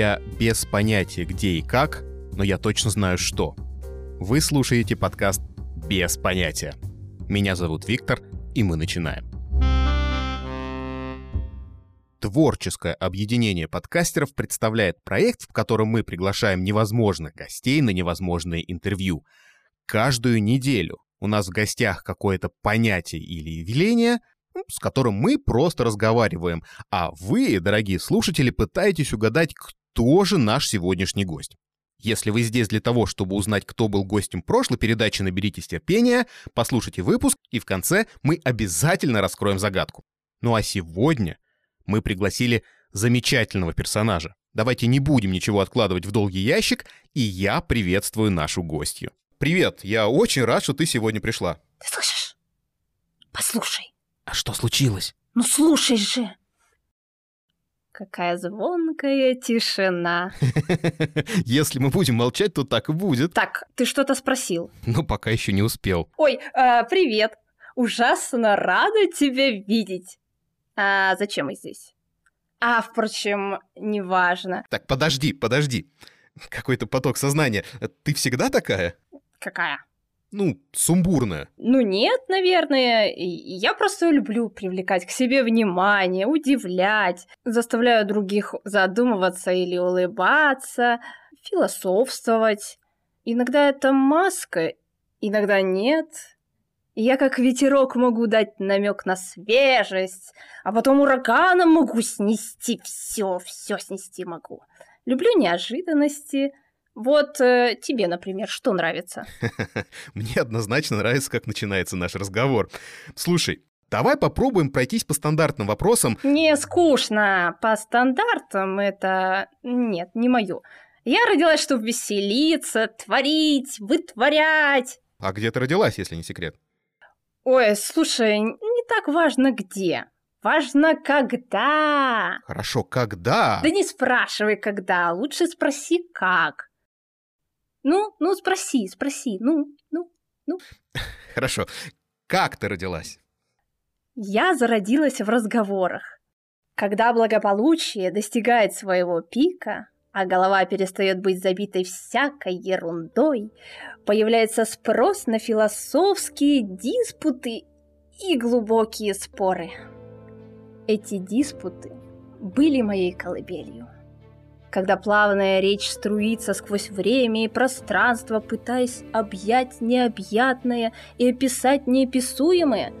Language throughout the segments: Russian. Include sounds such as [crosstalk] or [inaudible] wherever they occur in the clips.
Я без понятия где и как, но я точно знаю что. Вы слушаете подкаст «Без понятия». Меня зовут Виктор, и мы начинаем. Творческое объединение подкастеров представляет проект, в котором мы приглашаем невозможных гостей на невозможные интервью. Каждую неделю у нас в гостях какое-то понятие или явление, ну, с которым мы просто разговариваем, а вы, дорогие слушатели, пытаетесь угадать, кто же наш сегодняшний гость. Если вы здесь для того, чтобы узнать, кто был гостем прошлой передачи, наберитесь терпения, послушайте выпуск, и в конце мы обязательно раскроем загадку. Ну а сегодня мы пригласили замечательного персонажа. Давайте не будем ничего откладывать в долгий ящик, и я приветствую нашу гостью. Привет, я очень рад, что ты сегодня пришла. Ты слышишь? Послушай. А что случилось? Ну слушай же. Какая звонкая тишина. [laughs] Если мы будем молчать, то так и будет. Так, ты что-то спросил? Ну, пока еще не успел. Ой, э, привет. Ужасно рада тебя видеть. А зачем мы здесь? А, впрочем, неважно. Так, подожди, подожди. Какой-то поток сознания. Ты всегда такая? Какая? Ну, сумбурная. Ну нет, наверное. Я просто люблю привлекать к себе внимание, удивлять, заставляю других задумываться или улыбаться, философствовать. Иногда это маска, иногда нет. Я как ветерок могу дать намек на свежесть, а потом ураганом могу снести все, все снести могу. Люблю неожиданности. Вот э, тебе, например, что нравится? [laughs] Мне однозначно нравится, как начинается наш разговор. Слушай, Давай попробуем пройтись по стандартным вопросам. Не скучно. По стандартам это... Нет, не мое. Я родилась, чтобы веселиться, творить, вытворять. А где ты родилась, если не секрет? Ой, слушай, не так важно где. Важно когда. Хорошо, когда? Да не спрашивай когда, лучше спроси как. Ну, ну спроси, спроси, ну, ну, ну. [laughs] Хорошо. Как ты родилась? Я зародилась в разговорах. Когда благополучие достигает своего пика, а голова перестает быть забитой всякой ерундой, появляется спрос на философские диспуты и глубокие споры. Эти диспуты были моей колыбелью. Когда плавная речь струится сквозь время и пространство, пытаясь объять необъятное и описать неописуемое,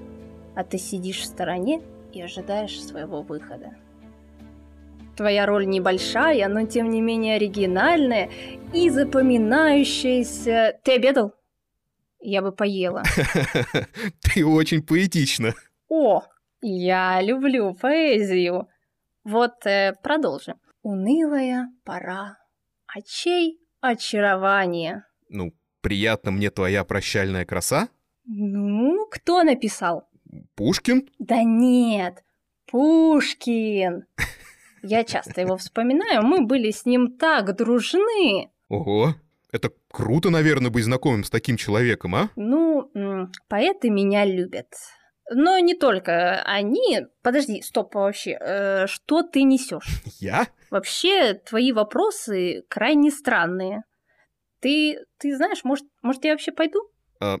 а ты сидишь в стороне и ожидаешь своего выхода. Твоя роль небольшая, но тем не менее оригинальная и запоминающаяся. Ты обедал? Я бы поела. [laughs] Ты очень поэтична. О, я люблю поэзию. Вот э, продолжим. Унылая пора. Очей очарование. Ну, приятно мне твоя прощальная краса? Ну, кто написал? Пушкин? Да нет, Пушкин. Я часто его вспоминаю, мы были с ним так дружны. Ого, это круто, наверное, быть знакомым с таким человеком, а? Ну, поэты меня любят. Но не только они. Подожди, стоп, вообще. Э, что ты несешь? Я? Вообще, твои вопросы крайне странные. Ты, ты знаешь, может, может я вообще пойду? А...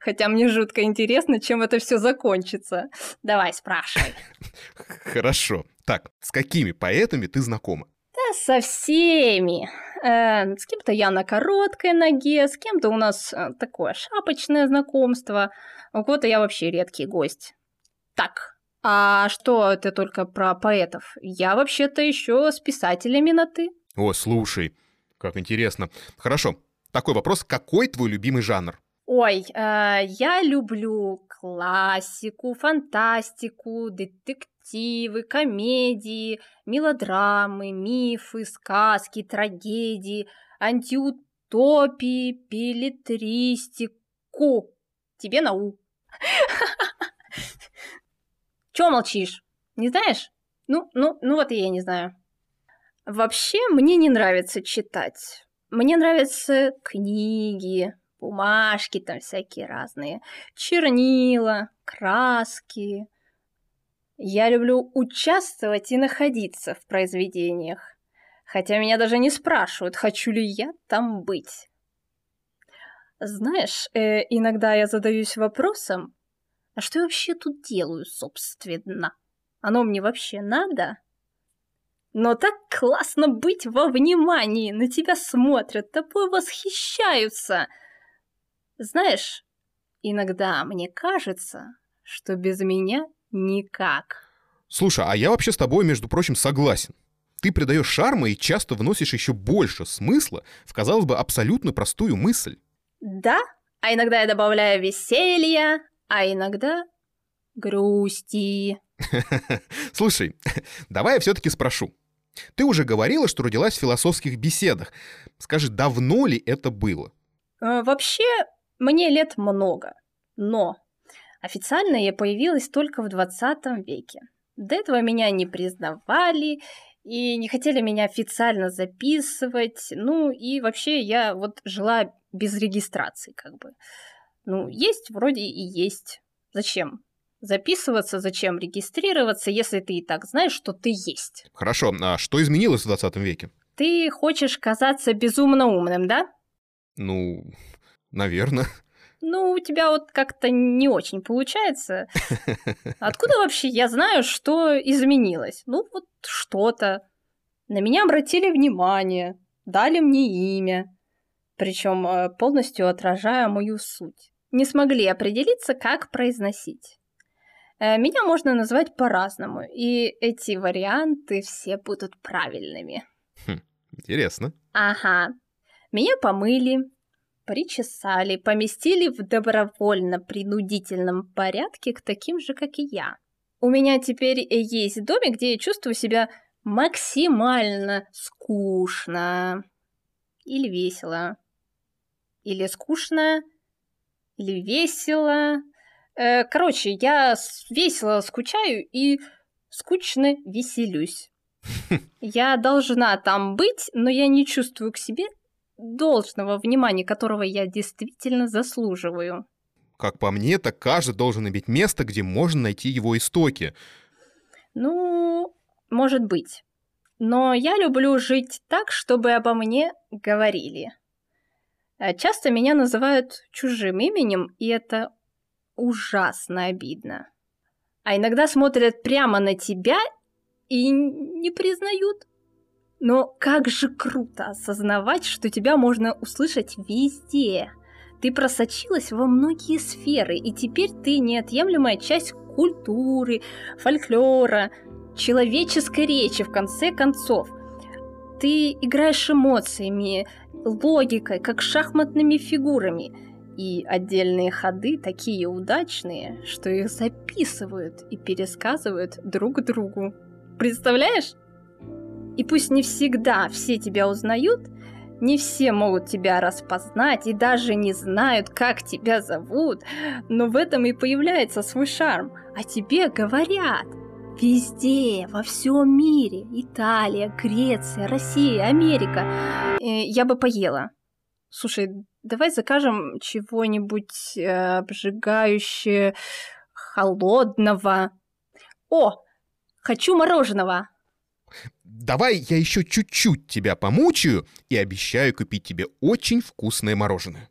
Хотя мне жутко интересно, чем это все закончится. Давай, спрашивай. [laughs] Хорошо. Так, с какими поэтами ты знакома? Да со всеми. Э, с кем-то я на короткой ноге, с кем-то у нас э, такое шапочное знакомство, у кого-то я вообще редкий гость. Так, а что ты только про поэтов? Я вообще-то еще с писателями на ты. О, слушай, как интересно. Хорошо, такой вопрос. Какой твой любимый жанр? Ой, э, я люблю классику, фантастику, детективы, комедии, мелодрамы, мифы, сказки, трагедии, антиутопии, билетристику. Тебе нау. Чего молчишь? Не знаешь? Ну, ну, ну вот и я не знаю. Вообще, мне не нравится читать. Мне нравятся книги, бумажки там всякие разные, чернила, краски. Я люблю участвовать и находиться в произведениях. Хотя меня даже не спрашивают, хочу ли я там быть. Знаешь, э, иногда я задаюсь вопросом, а что я вообще тут делаю, собственно? Оно мне вообще надо? Но так классно быть во внимании, на тебя смотрят, тобой восхищаются. Знаешь, иногда мне кажется, что без меня никак. Слушай, а я вообще с тобой, между прочим, согласен. Ты придаешь шарма и часто вносишь еще больше смысла в, казалось бы, абсолютно простую мысль. Да, а иногда я добавляю веселья, а иногда грусти. [laughs] Слушай, [laughs] давай я все-таки спрошу. Ты уже говорила, что родилась в философских беседах. Скажи, давно ли это было? Э, вообще, мне лет много, но официально я появилась только в 20 веке. До этого меня не признавали и не хотели меня официально записывать. Ну и вообще я вот жила без регистрации как бы. Ну, есть вроде и есть. Зачем? Записываться, зачем регистрироваться, если ты и так знаешь, что ты есть. Хорошо, а что изменилось в 20 веке? Ты хочешь казаться безумно умным, да? Ну, наверное. [laughs] Ну, у тебя вот как-то не очень получается. [laughs] Откуда вообще я знаю, что изменилось? Ну, вот что-то. На меня обратили внимание, дали мне имя, причем э, полностью отражая мою суть. Не смогли определиться, как произносить. Э, меня можно назвать по-разному, и эти варианты все будут правильными. Хм, интересно. Ага. Меня помыли, причесали, поместили в добровольно-принудительном порядке к таким же, как и я. У меня теперь есть домик, где я чувствую себя максимально скучно. Или весело. Или скучно. Или весело. Э, короче, я весело скучаю и скучно веселюсь. [laughs] Я должна там быть, но я не чувствую к себе должного внимания, которого я действительно заслуживаю. Как по мне, так каждый должен иметь место, где можно найти его истоки. Ну, может быть. Но я люблю жить так, чтобы обо мне говорили. Э, часто меня называют чужим именем, и это ужасно обидно. А иногда смотрят прямо на тебя и не признают. Но как же круто осознавать, что тебя можно услышать везде. Ты просочилась во многие сферы, и теперь ты неотъемлемая часть культуры, фольклора, человеческой речи, в конце концов. Ты играешь эмоциями, логикой, как шахматными фигурами – и отдельные ходы такие удачные, что их записывают и пересказывают друг другу. Представляешь? И пусть не всегда все тебя узнают, не все могут тебя распознать и даже не знают, как тебя зовут, но в этом и появляется свой шарм. А тебе говорят. Везде, во всем мире. Италия, Греция, Россия, Америка. Э, я бы поела. Слушай, давай закажем чего-нибудь э, обжигающее, холодного. О, хочу мороженого. Давай я еще чуть-чуть тебя помучаю и обещаю купить тебе очень вкусное мороженое.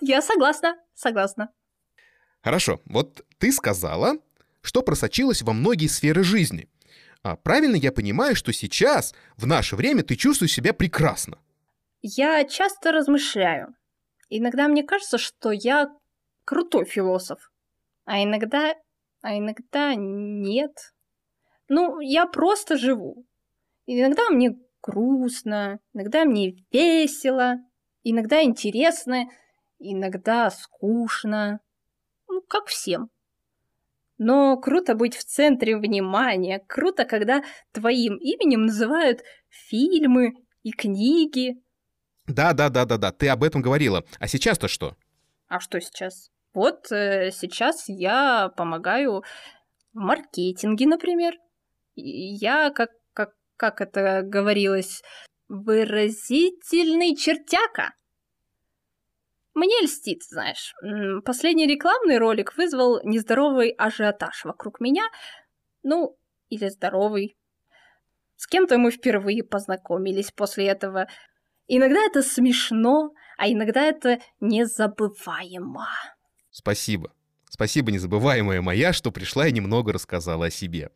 Я согласна, согласна. Хорошо, вот ты сказала, что просочилась во многие сферы жизни. А правильно я понимаю, что сейчас, в наше время, ты чувствуешь себя прекрасно? Я часто размышляю. Иногда мне кажется, что я крутой философ. А иногда... А иногда нет. Ну, я просто живу. Иногда мне грустно, иногда мне весело, иногда интересно, иногда скучно. Ну, как всем. Но круто быть в центре внимания, круто, когда твоим именем называют фильмы и книги, да, да, да, да, да, ты об этом говорила. А сейчас-то что? А что сейчас? Вот э, сейчас я помогаю в маркетинге, например. Я, как, как, как это говорилось, выразительный чертяка. Мне льстит, знаешь. Последний рекламный ролик вызвал нездоровый ажиотаж вокруг меня. Ну, или здоровый. С кем-то мы впервые познакомились после этого. Иногда это смешно, а иногда это незабываемо. Спасибо. Спасибо, незабываемая моя, что пришла и немного рассказала о себе.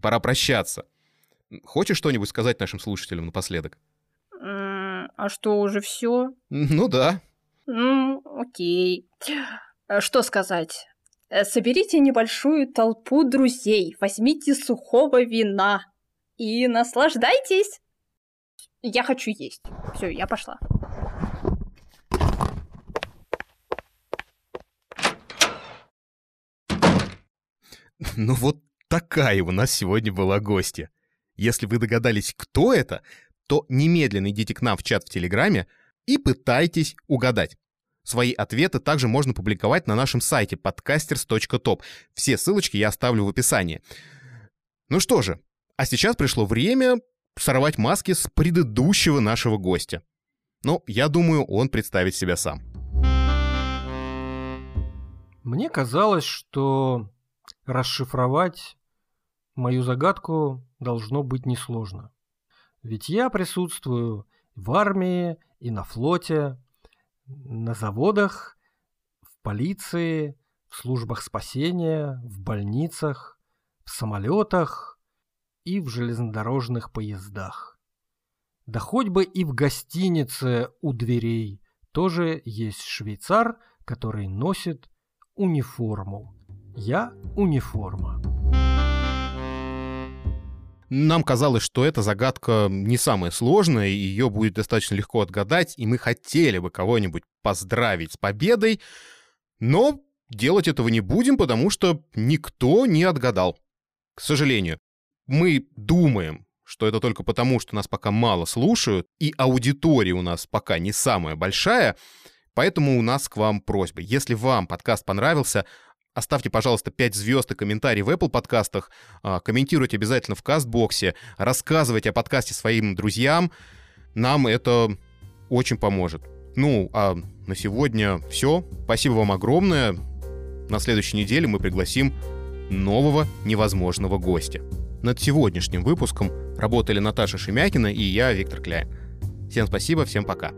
Пора прощаться. Хочешь что-нибудь сказать нашим слушателям напоследок? А что, уже все? Ну да. Ну, окей. Что сказать? Э, соберите небольшую толпу друзей, возьмите сухого вина и наслаждайтесь. Я хочу есть. Все, я пошла. Ну вот такая у нас сегодня была гостья. Если вы догадались, кто это, то немедленно идите к нам в чат в Телеграме и пытайтесь угадать. Свои ответы также можно публиковать на нашем сайте podcasters.top. Все ссылочки я оставлю в описании. Ну что же, а сейчас пришло время сорвать маски с предыдущего нашего гостя. Ну, я думаю, он представит себя сам. Мне казалось, что расшифровать мою загадку должно быть несложно. Ведь я присутствую в армии и на флоте, на заводах, в полиции, в службах спасения, в больницах, в самолетах и в железнодорожных поездах. Да хоть бы и в гостинице у дверей тоже есть швейцар, который носит униформу. Я униформа. Нам казалось, что эта загадка не самая сложная, и ее будет достаточно легко отгадать, и мы хотели бы кого-нибудь поздравить с победой, но делать этого не будем, потому что никто не отгадал. К сожалению, мы думаем, что это только потому, что нас пока мало слушают, и аудитория у нас пока не самая большая, поэтому у нас к вам просьба. Если вам подкаст понравился, Оставьте, пожалуйста, 5 звезд и комментарий в Apple подкастах. А, комментируйте обязательно в Кастбоксе. Рассказывайте о подкасте своим друзьям. Нам это очень поможет. Ну, а на сегодня все. Спасибо вам огромное. На следующей неделе мы пригласим нового невозможного гостя. Над сегодняшним выпуском работали Наташа Шемякина и я, Виктор Кляйн. Всем спасибо, всем пока.